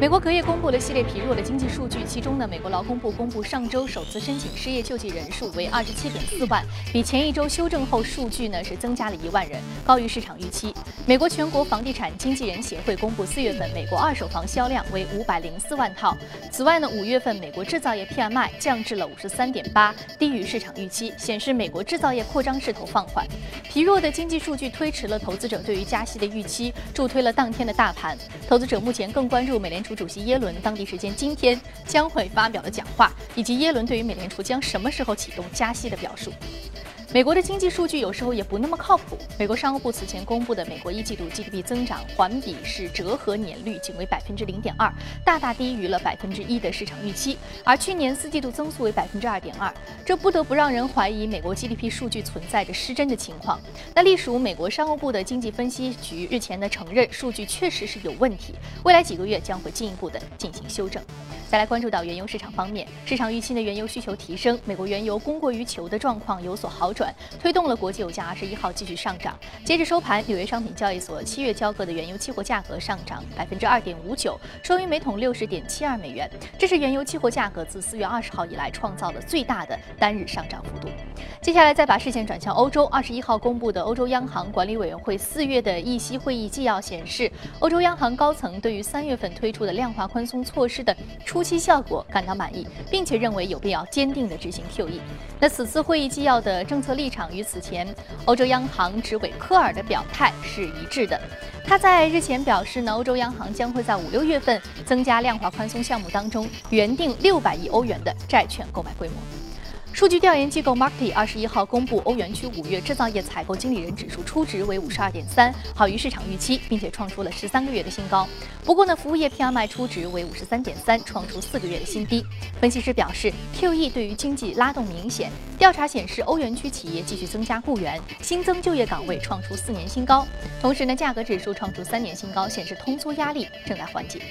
美国隔夜公布了系列疲弱的经济数据，其中呢，美国劳工部公布上周首次申请失业救济人数为二十七点四万，比前一周修正后数据呢是增加了一万人，高于市场预期。美国全国房地产经纪人协会公布四月份美国二手房销量为五百零四万套。此外呢，五月份美国制造业 PMI 降至了五十三点八，低于市场预期，显示美国制造业扩张势头放缓。疲弱的经济数据推迟了投资者对于加息的预期，助推了当天的大盘。投资者目前更关注美联储储。主席耶伦当地时间今天将会发表的讲话，以及耶伦对于美联储将什么时候启动加息的表述。美国的经济数据有时候也不那么靠谱。美国商务部此前公布的美国一季度 GDP 增长环比是折合年率仅为百分之零点二，大大低于了百分之一的市场预期。而去年四季度增速为百分之二点二，这不得不让人怀疑美国 GDP 数据存在着失真的情况。那隶属美国商务部的经济分析局日前呢承认数据确实是有问题，未来几个月将会进一步的进行修正。再来关注到原油市场方面，市场预期的原油需求提升，美国原油供过于求的状况有所好转，转推动了国际油价二十一号继续上涨。截至收盘，纽约商品交易所七月交割的原油期货价格上涨百分之二点五九，收于每桶六十点七二美元，这是原油期货价格自四月二十号以来创造的最大的单日上涨幅度。接下来再把视线转向欧洲，二十一号公布的欧洲央行管理委员会四月的议息会议纪要显示，欧洲央行高层对于三月份推出的量化宽松措施的初初期效果感到满意，并且认为有必要坚定地执行 QE。那此次会议纪要的政策立场与此前欧洲央行执委科尔的表态是一致的。他在日前表示呢，欧洲央行将会在五六月份增加量化宽松项目当中原定六百亿欧元的债券购买规模。数据调研机构 Markit 二十一号公布，欧元区五月制造业采购经理人指数初值为五十二点三，好于市场预期，并且创出了十三个月的新高。不过呢，服务业 PMI 初值为五十三点三，创出四个月的新低。分析师表示，QE 对于经济拉动明显。调查显示，欧元区企业继续增加雇员，新增就业岗位创出四年新高。同时呢，价格指数创出三年新高，显示通缩压力正在缓解。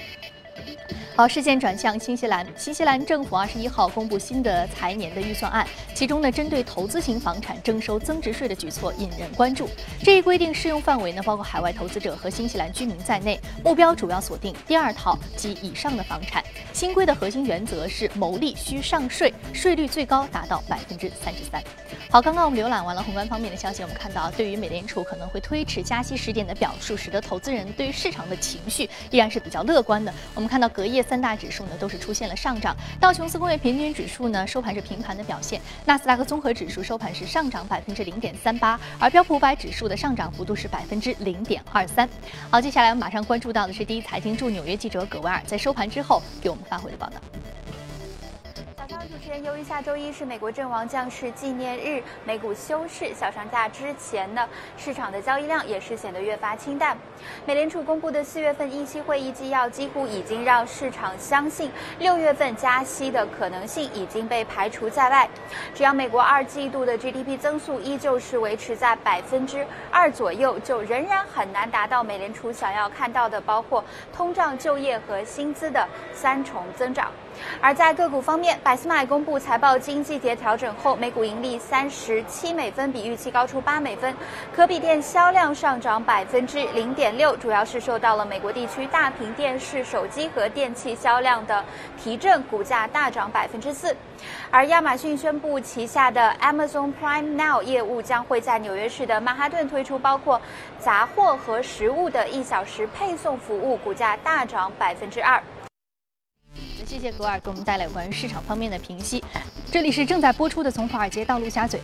好，事件转向新西兰。新西兰政府二十一号公布新的财年的预算案，其中呢，针对投资型房产征收增值税的举措引人关注。这一规定适用范围呢，包括海外投资者和新西兰居民在内，目标主要锁定第二套及以上的房产。新规的核心原则是牟利需上税，税率最高达到百分之三十三。好，刚刚我们浏览完了宏观方面的消息，我们看到对于美联储可能会推迟加息时点的表述，使得投资人对于市场的情绪依然是比较乐观的。我们看到隔夜。三大指数呢都是出现了上涨，道琼斯工业平均指数呢收盘是平盘的表现，纳斯达克综合指数收盘是上涨百分之零点三八，而标普五百指数的上涨幅度是百分之零点二三。好，接下来我们马上关注到的是第一财经驻纽约记者葛维尔在收盘之后给我们发回的报道。主持人，由于下周一是美国阵亡将士纪念日，美股休市，小长假之前呢，市场的交易量也是显得越发清淡。美联储公布的四月份议息会议纪要几乎已经让市场相信，六月份加息的可能性已经被排除在外。只要美国二季度的 GDP 增速依旧是维持在百分之二左右，就仍然很难达到美联储想要看到的，包括通胀、就业和薪资的三重增长。而在个股方面，百思买公布财报经季节调整后，每股盈利三十七美分，比预期高出八美分。可比店销量上涨百分之零点六，主要是受到了美国地区大屏电视、手机和电器销量的提振，股价大涨百分之四。而亚马逊宣布旗下的 Amazon Prime Now 业务将会在纽约市的曼哈顿推出包括杂货和食物的一小时配送服务，股价大涨百分之二。谢谢格尔给我们带来关于市场方面的评析。这里是正在播出的《从华尔街到陆家嘴》。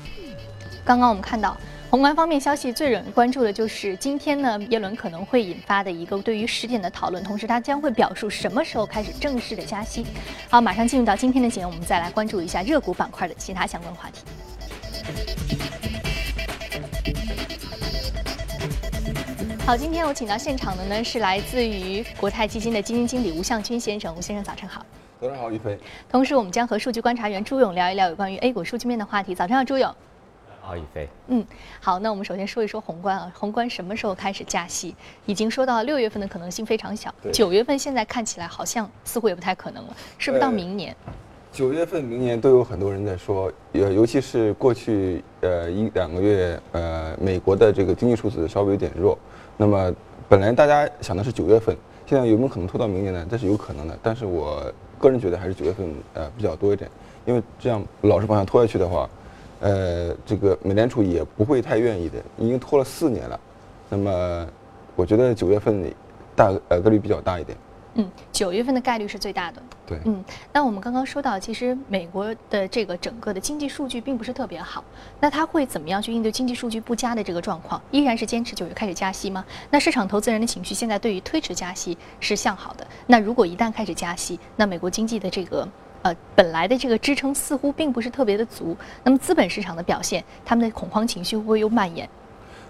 刚刚我们看到宏观方面消息最惹人关注的就是今天呢，耶伦可能会引发的一个对于时点的讨论，同时他将会表述什么时候开始正式的加息。好，马上进入到今天的节目，我们再来关注一下热股板块的其他相关话题。好，今天我请到现场的呢是来自于国泰基金的基金经理吴向军先生，吴先生早晨好。早上好，于飞。同时，我们将和数据观察员朱勇聊一聊有关于 A 股数据面的话题。早上好，朱勇。好，宇飞。嗯，好，那我们首先说一说宏观啊，宏观什么时候开始加息？已经说到六月份的可能性非常小，九月份现在看起来好像似乎也不太可能了，是不是到明年？九月份、明年都有很多人在说，呃，尤其是过去呃一两个月，呃，美国的这个经济数字稍微有点弱。那么本来大家想的是九月份，现在有没有可能拖到明年呢？这是有可能的，但是我个人觉得还是九月份呃比较多一点，因为这样老是往下拖下去的话，呃，这个美联储也不会太愿意的，已经拖了四年了，那么我觉得九月份大呃概率比较大一点。嗯，九月份的概率是最大的。对，嗯，那我们刚刚说到，其实美国的这个整个的经济数据并不是特别好，那它会怎么样去应对经济数据不佳的这个状况？依然是坚持九月开始加息吗？那市场投资人的情绪现在对于推迟加息是向好的。那如果一旦开始加息，那美国经济的这个呃本来的这个支撑似乎并不是特别的足，那么资本市场的表现，他们的恐慌情绪会不会又蔓延？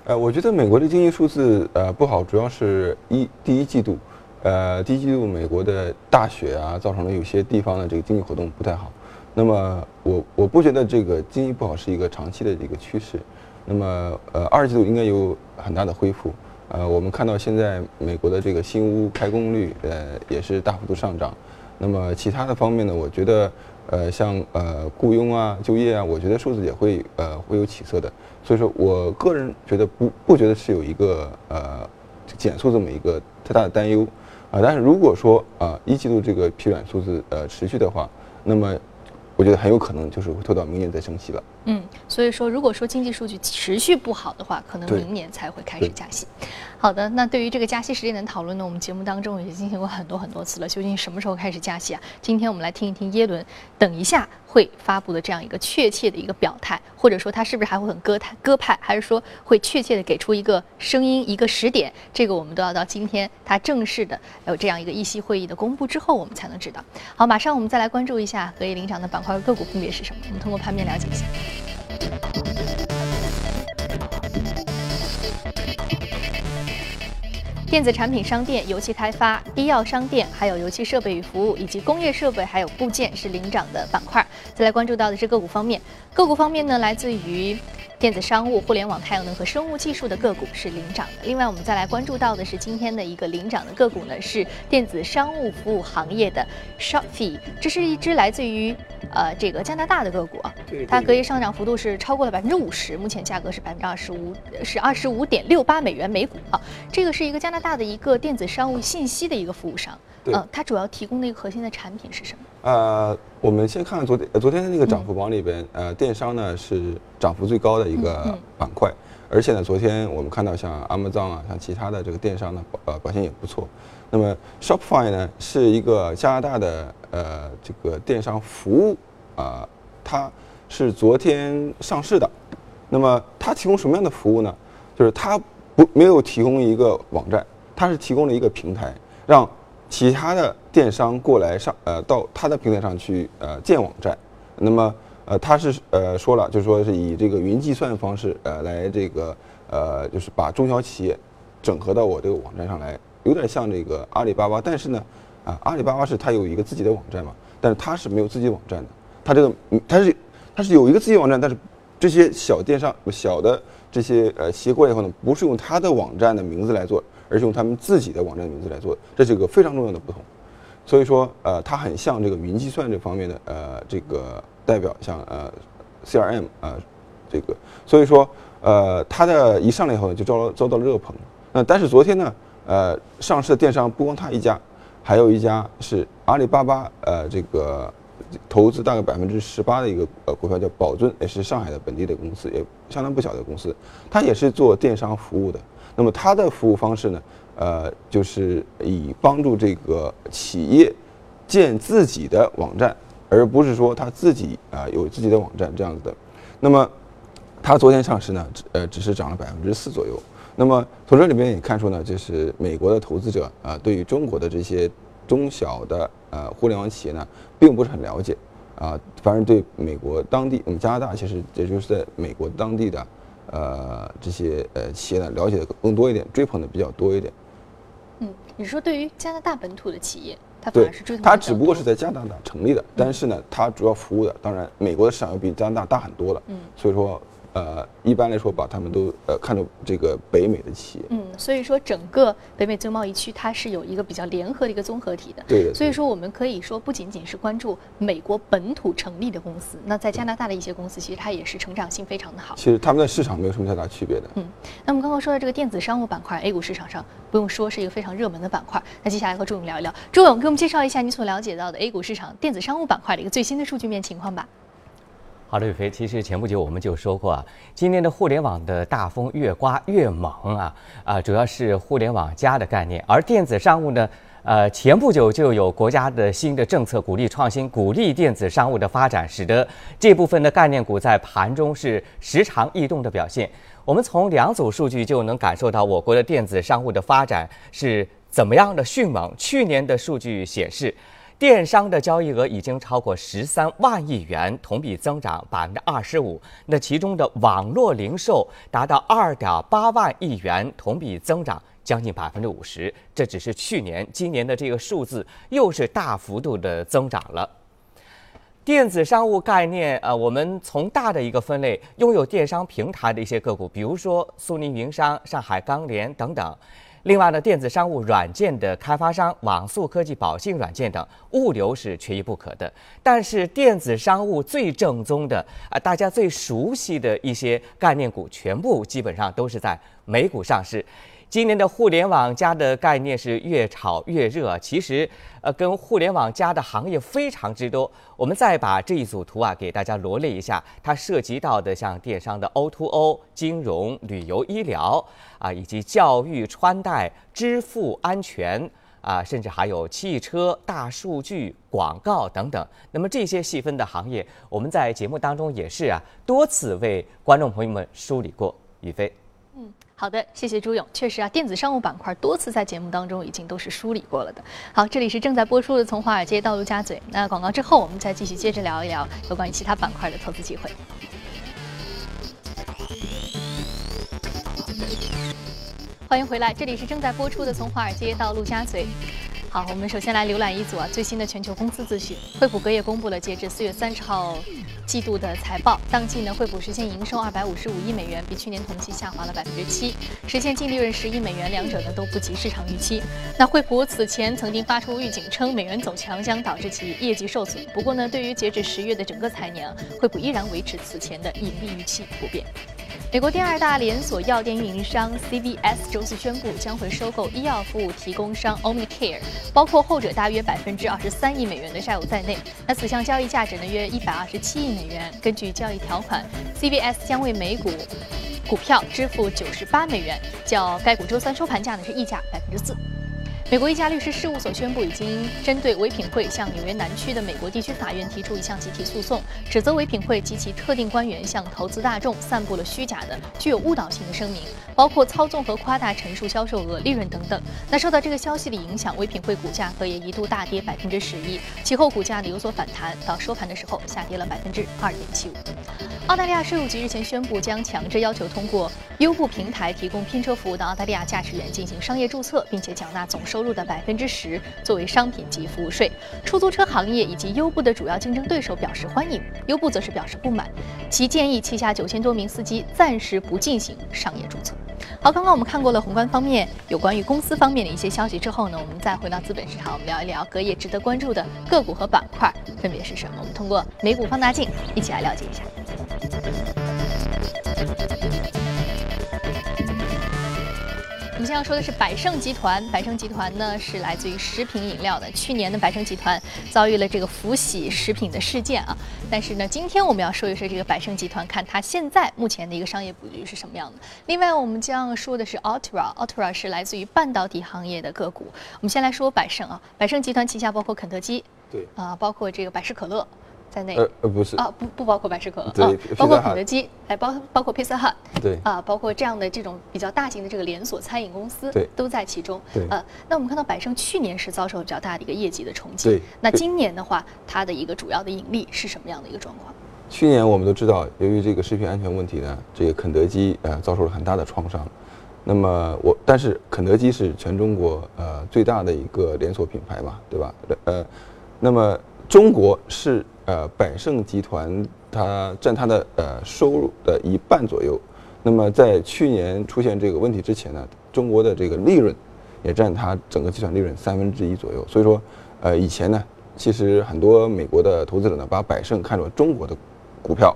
呃，我觉得美国的经济数字呃不好，主要是一第一季度。呃，第一季度美国的大雪啊，造成了有些地方的这个经济活动不太好。那么我我不觉得这个经济不好是一个长期的一个趋势。那么呃，二季度应该有很大的恢复。呃，我们看到现在美国的这个新屋开工率呃也是大幅度上涨。那么其他的方面呢，我觉得呃像呃雇佣啊、就业啊，我觉得数字也会呃会有起色的。所以说我个人觉得不不觉得是有一个呃减速这么一个太大的担忧。啊，但是如果说啊一季度这个疲软数字呃持续的话，那么我觉得很有可能就是会拖到明年再升息了。嗯，所以说如果说经济数据持续不好的话，可能明年才会开始加息。好的，那对于这个加息时间的讨论呢，我们节目当中也进行过很多很多次了。究竟什么时候开始加息啊？今天我们来听一听耶伦等一下会发布的这样一个确切的一个表态，或者说他是不是还会很鸽派鸽派，还是说会确切的给出一个声音一个时点？这个我们都要到今天他正式的有这样一个议息会议的公布之后，我们才能知道。好，马上我们再来关注一下隔夜领涨的板块和个股分别是什么？我们通过盘面了解一下。电子产品商店、游戏开发、医药商店，还有游戏设备与服务，以及工业设备还有部件是领涨的板块。再来关注到的是个股方面，个股方面呢，来自于。电子商务、互联网、太阳能和生物技术的个股是领涨的。另外，我们再来关注到的是今天的一个领涨的个股呢，是电子商务服务行业的 Shopify。这是一只来自于呃这个加拿大的个股啊，它隔夜上涨幅度是超过了百分之五十，目前价格是百分之二十五，是二十五点六八美元每股啊。这个是一个加拿大的一个电子商务信息的一个服务商。嗯，它主要提供的一个核心的产品是什么？呃，我们先看看昨天昨天的那个涨幅榜里边，呃，电商呢是涨幅最高的一个板块，而且呢，昨天我们看到像 Amazon 啊，像其他的这个电商呢，呃，表现也不错。那么 Shopify 呢是一个加拿大的呃这个电商服务啊，它是昨天上市的。那么它提供什么样的服务呢？就是它不没有提供一个网站，它是提供了一个平台，让其他的电商过来上呃到他的平台上去呃建网站，那么呃他是呃说了，就是说是以这个云计算方式呃来这个呃就是把中小企业整合到我这个网站上来，有点像这个阿里巴巴，但是呢啊阿里巴巴是它有一个自己的网站嘛，但是它是没有自己网站的，它这个它是它是有一个自己网站，但是这些小电商小的这些呃企业过来以后呢，不是用它的网站的名字来做。而是用他们自己的网站名字来做，这是一个非常重要的不同。所以说，呃，它很像这个云计算这方面的呃这个代表，像呃 CRM 啊这个。所以说，呃，它的一上来以后呢，就遭遭到了热捧。那但是昨天呢，呃，上市的电商不光它一家，还有一家是阿里巴巴呃这个投资大概百分之十八的一个呃股票叫宝尊，也是上海的本地的公司，也相当不小的公司，它也是做电商服务的。那么它的服务方式呢？呃，就是以帮助这个企业建自己的网站，而不是说他自己啊有自己的网站这样子的。那么它昨天上市呢，呃，只是涨了百分之四左右。那么从这里面也看出呢，就是美国的投资者啊，对于中国的这些中小的呃互联网企业呢，并不是很了解啊，反而对美国当地，我们加拿大其实也就是在美国当地的。呃，这些呃企业呢，了解的更多一点，追捧的比较多一点。嗯，你说对于加拿大本土的企业，它反而是追捧。它只不过是在加拿大成立的，但是呢，它主要服务的，当然美国的市场要比加拿大大很多了。嗯，所以说呃，一般来说把他们都呃看作这个北美的企业。嗯，所以说整个北美自由贸易区它是有一个比较联合的一个综合体的。对的。所以说我们可以说不仅仅是关注美国本土成立的公司，那在加拿大的一些公司其实它也是成长性非常的好。其实他们在市场没有什么太大区别的。嗯，那我们刚刚说到这个电子商务板块，A 股市场上不用说是一个非常热门的板块。那接下来和朱勇聊一聊，朱勇给我们介绍一下你所了解到的 A 股市场电子商务板块的一个最新的数据面情况吧。好的，宇飞。其实前不久我们就说过啊，今年的互联网的大风越刮越猛啊啊，主要是互联网加的概念。而电子商务呢，呃，前不久就有国家的新的政策鼓励创新，鼓励电子商务的发展，使得这部分的概念股在盘中是时常异动的表现。我们从两组数据就能感受到我国的电子商务的发展是怎么样的迅猛。去年的数据显示。电商的交易额已经超过十三万亿元，同比增长百分之二十五。那其中的网络零售达到二点八万亿元，同比增长将近百分之五十。这只是去年，今年的这个数字又是大幅度的增长了。电子商务概念，呃，我们从大的一个分类，拥有电商平台的一些个股，比如说苏宁云商、上海钢联等等。另外呢，电子商务软件的开发商网速科技、宝信软件等，物流是缺一不可的。但是，电子商务最正宗的啊，大家最熟悉的一些概念股，全部基本上都是在美股上市。今年的互联网加的概念是越炒越热，其实，呃，跟互联网加的行业非常之多。我们再把这一组图啊给大家罗列一下，它涉及到的像电商的 O2O、金融、旅游、医疗啊，以及教育、穿戴、支付、安全啊，甚至还有汽车、大数据、广告等等。那么这些细分的行业，我们在节目当中也是啊多次为观众朋友们梳理过。宇飞。好的，谢谢朱勇。确实啊，电子商务板块多次在节目当中已经都是梳理过了的。好，这里是正在播出的《从华尔街到陆家嘴》。那广告之后，我们再继续接着聊一聊有关于其他板块的投资机会。欢迎回来，这里是正在播出的《从华尔街到陆家嘴》。好，我们首先来浏览一组啊最新的全球公司资讯。惠普隔夜公布了截至四月三十号季度的财报，当季呢惠普实现营收二百五十五亿美元，比去年同期下滑了百分之七，实现净利润十亿美元，两者呢都不及市场预期。那惠普此前曾经发出预警称美元走强将导致其业绩受损，不过呢对于截止十月的整个财年，惠普依然维持此前的盈利预期不变。美国第二大连锁药店运营商 CVS 周四宣布将会收购医药服务提供商 Omnicare，包括后者大约百分之二十三亿美元的债务在内。那此项交易价值呢约一百二十七亿美元。根据交易条款，CBS 将为每股股票支付九十八美元，较该股周三收盘价呢是溢价百分之四。美国一家律师事务所宣布，已经针对唯品会向纽约南区的美国地区法院提出一项集体诉讼，指责唯品会及其特定官员向投资大众散布了虚假的、具有误导性的声明，包括操纵和夸大陈述销售额、利润等等。那受到这个消息的影响，唯品会股价可也一度大跌百分之十一，其后股价呢有所反弹，到收盘的时候下跌了百分之二点七五。澳大利亚税务局日前宣布，将强制要求通过优步平台提供拼车服务的澳大利亚驾驶员进行商业注册，并且缴纳总收。入的百分之十作为商品及服务税，出租车行业以及优步的主要竞争对手表示欢迎，优步则是表示不满，其建议旗下九千多名司机暂时不进行商业注册。好，刚刚我们看过了宏观方面有关于公司方面的一些消息之后呢，我们再回到资本市场，我们聊一聊隔夜值得关注的个股和板块分别是什么？我们通过美股放大镜一起来了解一下。们现在要说的是百胜集团。百胜集团呢是来自于食品饮料的。去年的百胜集团遭遇了这个福喜食品的事件啊。但是呢，今天我们要说一说这个百胜集团，看它现在目前的一个商业布局是什么样的。另外，我们将说的是 Altra。Altra 是来自于半导体行业的个股。我们先来说百胜啊。百胜集团旗下包括肯德基，对啊，包括这个百事可乐。在内呃呃不是啊不不包括百事可乐对，包括肯德基，还包包括 Pizza Hut，对啊，包括这样的这种比较大型的这个连锁餐饮公司，对，都在其中。对，呃，那我们看到百胜去年是遭受比较大的一个业绩的冲击，对，那今年的话，它的一个主要的盈利是什么样的一个状况？去年我们都知道，由于这个食品安全问题呢，这个肯德基呃遭受了很大的创伤。那么我，但是肯德基是全中国呃最大的一个连锁品牌嘛，对吧？呃，那么中国是。呃，百胜集团它占它的呃收入的一半左右。那么在去年出现这个问题之前呢，中国的这个利润也占它整个集团利润三分之一左右。所以说，呃，以前呢，其实很多美国的投资者呢，把百胜看作中国的股票。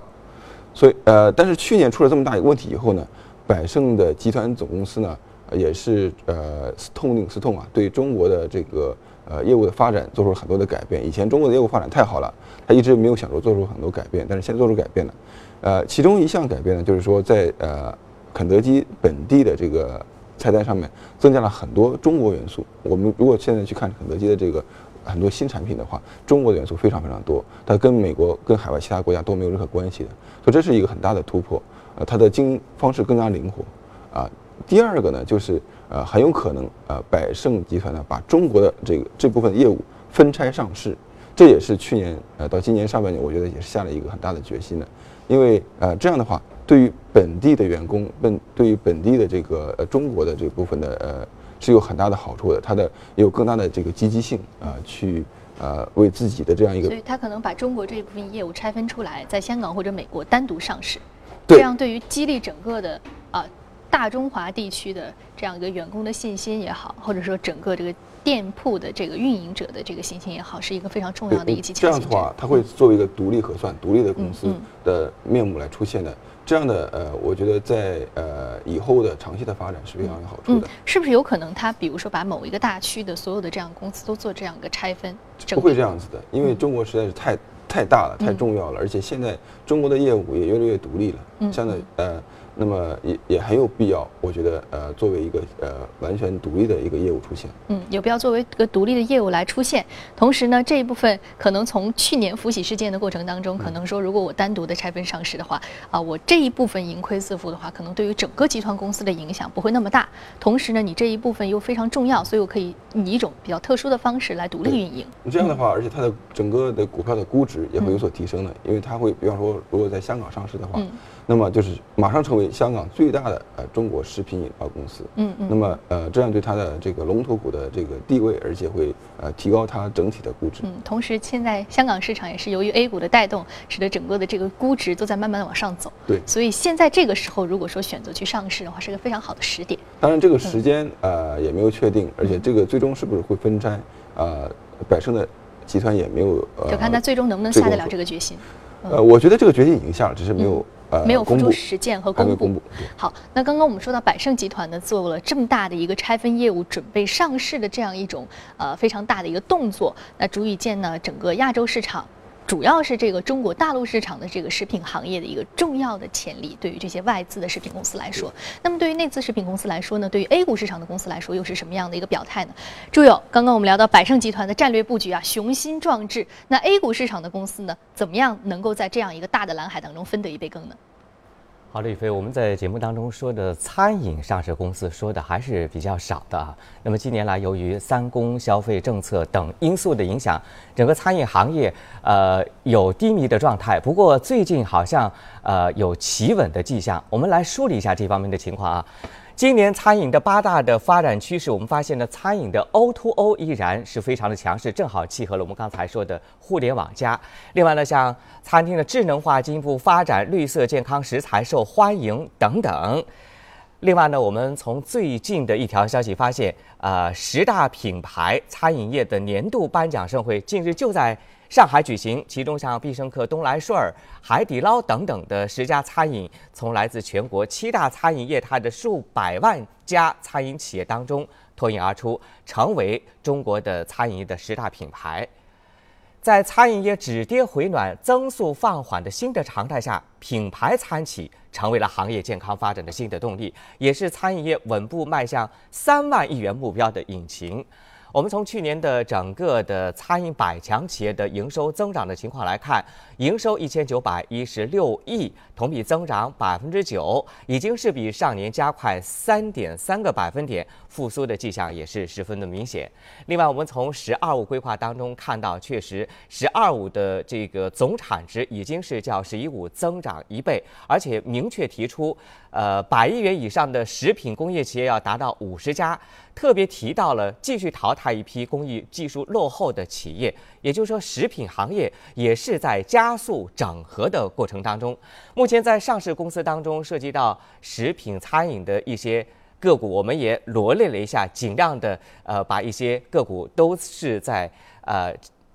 所以，呃，但是去年出了这么大一个问题以后呢，百胜的集团总公司呢，也是呃痛定思痛啊，对中国的这个呃业务的发展做出了很多的改变。以前中国的业务发展太好了，他一直没有想着做出很多改变，但是现在做出改变了。呃，其中一项改变呢，就是说在呃肯德基本地的这个菜单上面增加了很多中国元素。我们如果现在去看肯德基的这个很多新产品的话，中国的元素非常非常多，它跟美国、跟海外其他国家都没有任何关系的，所以这是一个很大的突破。呃，它的经营方式更加灵活。啊，第二个呢，就是呃很有可能呃百胜集团呢把中国的这个这部分业务分拆上市，这也是去年呃到今年上半年，我觉得也是下了一个很大的决心的。因为呃这样的话，对于本地的员工，本对于本地的这个呃中国的这部分的呃是有很大的好处的，它的也有更大的这个积极性啊，去呃为自己的这样一个，所以他可能把中国这一部分业务拆分出来，在香港或者美国单独上市，这样对于激励整个的啊大中华地区的这样一个员工的信心也好，或者说整个这个。店铺的这个运营者的这个信心也好，是一个非常重要的一个基这样的话，它会作为一个独立核算、独立的公司的面目来出现的。这样的呃，我觉得在呃以后的长期的发展是非常有好处的。是不是有可能他比如说把某一个大区的所有的这样公司都做这样一个拆分？不会这样子的，因为中国实在是太太大了，太重要了，而且现在中国的业务也越来越独立了。嗯相对呃。那么也也很有必要，我觉得呃，作为一个呃完全独立的一个业务出现，嗯，有必要作为一个独立的业务来出现。同时呢，这一部分可能从去年福喜事件的过程当中，可能说如果我单独的拆分上市的话，啊，我这一部分盈亏自负的话，可能对于整个集团公司的影响不会那么大。同时呢，你这一部分又非常重要，所以我可以以一种比较特殊的方式来独立运营。这样的话，而且它的整个的股票的估值也会有所提升的，因为它会，比方说，如果在香港上市的话。那么就是马上成为香港最大的呃中国食品饮料公司，嗯嗯，那么呃这样对它的这个龙头股的这个地位，而且会呃提高它整体的估值。嗯，同时现在香港市场也是由于 A 股的带动，使得整个的这个估值都在慢慢的往上走。对，所以现在这个时候如果说选择去上市的话，是个非常好的时点。当然这个时间呃也没有确定，而且这个最终是不是会分拆，呃百胜的集团也没有，呃就看他最终能不能下得了这个决心。呃，我觉得这个决心已经下了，只是没有。没有付出实践和公布。好，那刚刚我们说到百盛集团呢，做了这么大的一个拆分业务，准备上市的这样一种呃非常大的一个动作，那足以见呢整个亚洲市场。主要是这个中国大陆市场的这个食品行业的一个重要的潜力，对于这些外资的食品公司来说，那么对于内资食品公司来说呢，对于 A 股市场的公司来说，又是什么样的一个表态呢？朱友，刚刚我们聊到百胜集团的战略布局啊，雄心壮志，那 A 股市场的公司呢，怎么样能够在这样一个大的蓝海当中分得一杯羹呢？好的，宇飞，我们在节目当中说的餐饮上市公司说的还是比较少的啊。那么近年来，由于三公消费政策等因素的影响，整个餐饮行业呃有低迷的状态。不过最近好像呃有企稳的迹象。我们来梳理一下这方面的情况啊。今年餐饮的八大的发展趋势，我们发现呢，餐饮的 O2O 依然是非常的强势，正好契合了我们刚才说的互联网加。另外呢，像餐厅的智能化进一步发展，绿色健康食材受欢迎等等。另外呢，我们从最近的一条消息发现，呃，十大品牌餐饮业的年度颁奖盛会近日就在。上海举行，其中像必胜客、东来顺儿、海底捞等等的十家餐饮，从来自全国七大餐饮业态的数百万家餐饮企业当中脱颖而出，成为中国的餐饮业的十大品牌。在餐饮业止跌回暖、增速放缓的新的常态下，品牌餐企成为了行业健康发展的新的动力，也是餐饮业稳步迈向三万亿元目标的引擎。我们从去年的整个的餐饮百强企业的营收增长的情况来看，营收一千九百一十六亿，同比增长百分之九，已经是比上年加快三点三个百分点，复苏的迹象也是十分的明显。另外，我们从“十二五”规划当中看到，确实“十二五”的这个总产值已经是较“十一五”增长一倍，而且明确提出，呃，百亿元以上的食品工业企业要达到五十家，特别提到了继续淘汰一批工艺技术落后的企业。也就是说，食品行业也是在加加速整合的过程当中。目前在上市公司当中，涉及到食品餐饮的一些。个股我们也罗列了一下，尽量的呃把一些个股都是在呃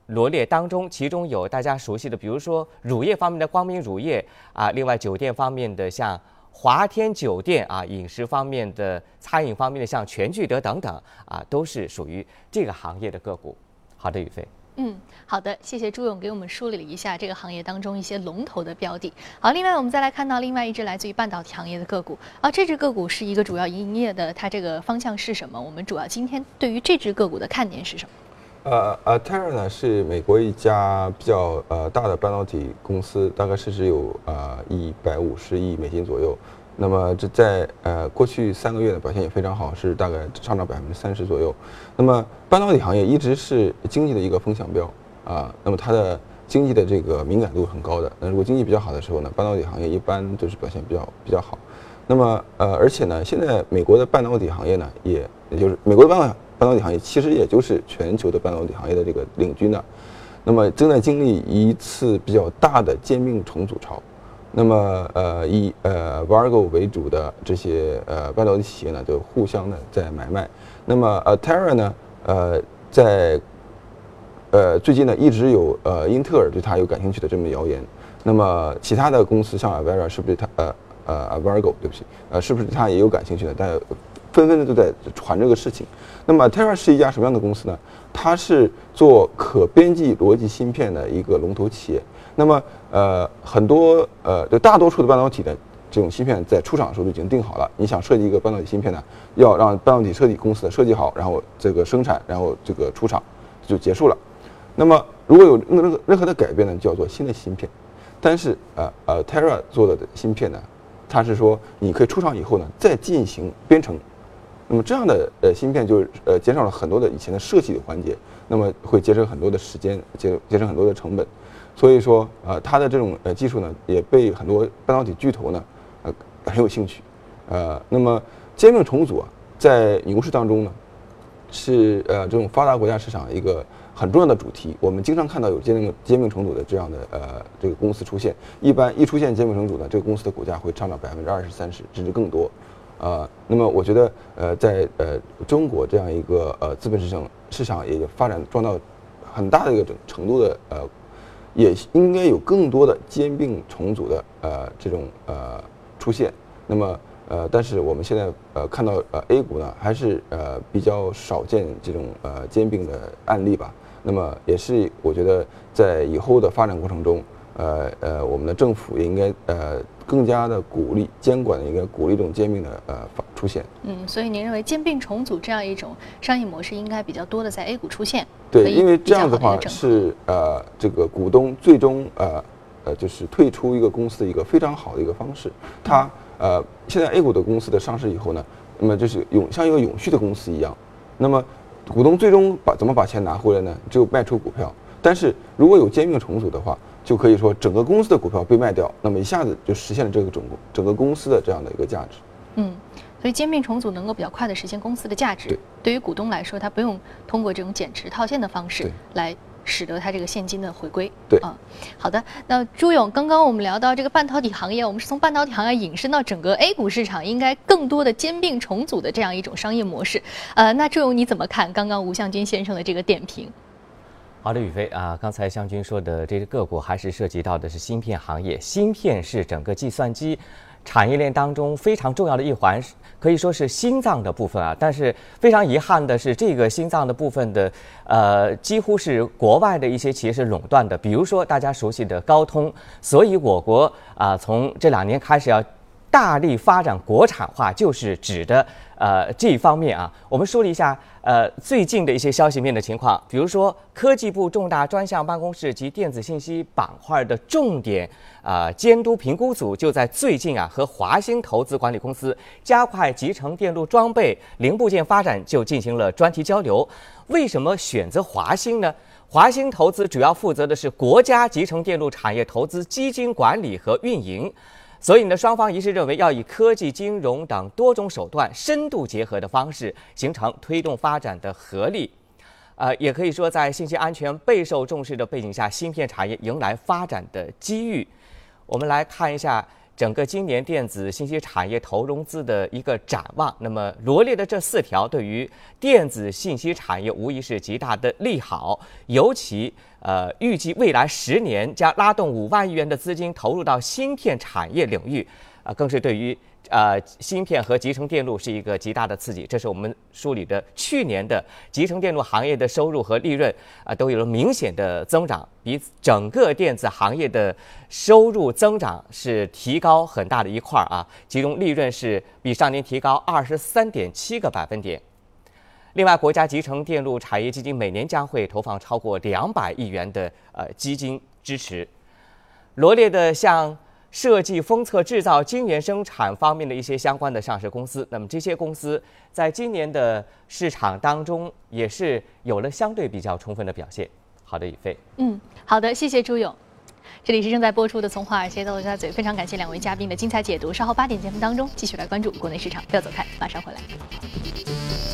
罗列当中，其中有大家熟悉的，比如说乳业方面的光明乳业啊，另外酒店方面的像华天酒店啊，饮食方面的餐饮方面的像全聚德等等啊，都是属于这个行业的个股。好的，宇飞。嗯，好的，谢谢朱勇给我们梳理了一下这个行业当中一些龙头的标的。好，另外我们再来看到另外一只来自于半导体行业的个股啊，这只个股是一个主要营业的，它这个方向是什么？我们主要今天对于这只个股的看点是什么？呃呃，Tera 呢是美国一家比较呃大的半导体公司，大概市值有呃一百五十亿美金左右。那么这在呃过去三个月的表现也非常好，是大概上涨百分之三十左右。那么半导体行业一直是经济的一个风向标啊，那么它的经济的这个敏感度很高的。那如果经济比较好的时候呢，半导体行业一般都是表现比较比较好。那么呃，而且呢，现在美国的半导体行业呢，也也就是美国的半导半导体行业其实也就是全球的半导体行业的这个领军的。那么正在经历一次比较大的兼并重组潮。那么，呃，以呃 Vargo 为主的这些呃半导体企业呢，就互相的在买卖。那么，Atera 呢，呃，在呃最近呢，一直有呃英特尔对它有感兴趣的这么谣言。那么，其他的公司像 Avera 是不是它呃呃 Vargo 对不起，呃是不是它也有感兴趣的？但纷纷的都在传这个事情。那么 t e r r a 是一家什么样的公司呢？它是做可编辑逻辑芯片的一个龙头企业。那么，呃，很多呃，就大多数的半导体的这种芯片在出厂的时候就已经定好了。你想设计一个半导体芯片呢，要让半导体设计公司的设计好，然后这个生产，然后这个出厂就结束了。那么，如果有任何任何的改变呢，叫做新的芯片。但是，呃呃，Tera 做的芯片呢，它是说你可以出厂以后呢，再进行编程。那么这样的呃芯片就呃减少了很多的以前的设计的环节，那么会节省很多的时间，节节省很多的成本。所以说，呃，它的这种呃技术呢，也被很多半导体巨头呢，呃，很有兴趣，呃，那么兼并重组啊，在牛市当中呢，是呃这种发达国家市场一个很重要的主题。我们经常看到有兼并兼并重组的这样的呃这个公司出现，一般一出现兼并重组呢，这个公司的股价会上涨百分之二十三十甚至更多，呃，那么我觉得呃在呃中国这样一个呃资本市场市场也发展壮到很大的一个程度的呃。也应该有更多的兼并重组的呃这种呃出现，那么呃但是我们现在呃看到呃 A 股呢还是呃比较少见这种呃兼并的案例吧，那么也是我觉得在以后的发展过程中。呃呃，我们的政府也应该呃更加的鼓励监管，应该鼓励这种兼并的呃出现。嗯，所以您认为兼并重组这样一种商业模式应该比较多的在 A 股出现？对，因为这样的话是呃这个股东最终呃呃就是退出一个公司的一个非常好的一个方式。它呃现在 A 股的公司的上市以后呢，那么就是永像一个永续的公司一样。那么股东最终把怎么把钱拿回来呢？只有卖出股票。但是如果有兼并重组的话，就可以说整个公司的股票被卖掉，那么一下子就实现了这个整整个公司的这样的一个价值。嗯，所以兼并重组能够比较快的实现公司的价值。对，对于股东来说，他不用通过这种减持套现的方式来使得他这个现金的回归。对啊，好的。那朱勇，刚刚我们聊到这个半导体行业，我们是从半导体行业引申到整个 A 股市场，应该更多的兼并重组的这样一种商业模式。呃，那朱勇你怎么看刚刚吴向军先生的这个点评？好的，宇飞啊，刚才湘军说的这个个股还是涉及到的是芯片行业，芯片是整个计算机产业链当中非常重要的一环，可以说是心脏的部分啊。但是非常遗憾的是，这个心脏的部分的呃，几乎是国外的一些企业是垄断的，比如说大家熟悉的高通。所以我国啊，从这两年开始要大力发展国产化，就是指的呃这一方面啊。我们说了一下呃最近的一些消息面的情况，比如说科技部重大专项办公室及电子信息板块的重点啊监督评估组就在最近啊和华兴投资管理公司加快集成电路装备零部件发展就进行了专题交流。为什么选择华兴呢？华兴投资主要负责的是国家集成电路产业投资基金管理和运营。所以呢，双方一致认为要以科技、金融等多种手段深度结合的方式，形成推动发展的合力。呃，也可以说，在信息安全备受重视的背景下，芯片产业迎来发展的机遇。我们来看一下。整个今年电子信息产业投融资的一个展望，那么罗列的这四条对于电子信息产业无疑是极大的利好，尤其呃预计未来十年将拉动五万亿元的资金投入到芯片产业领域，啊，更是对于。呃，芯片和集成电路是一个极大的刺激，这是我们梳理的去年的集成电路行业的收入和利润啊，都有了明显的增长，比整个电子行业的收入增长是提高很大的一块儿啊，其中利润是比上年提高二十三点七个百分点。另外，国家集成电路产业基金每年将会投放超过两百亿元的呃基金支持，罗列的像。设计、封测、制造、晶圆生产方面的一些相关的上市公司，那么这些公司在今年的市场当中也是有了相对比较充分的表现。好的，宇飞。嗯，好的，谢谢朱勇。这里是正在播出的《从华尔街到陆家嘴》，非常感谢两位嘉宾的精彩解读。稍后八点节目当中继续来关注国内市场，不要走开，马上回来。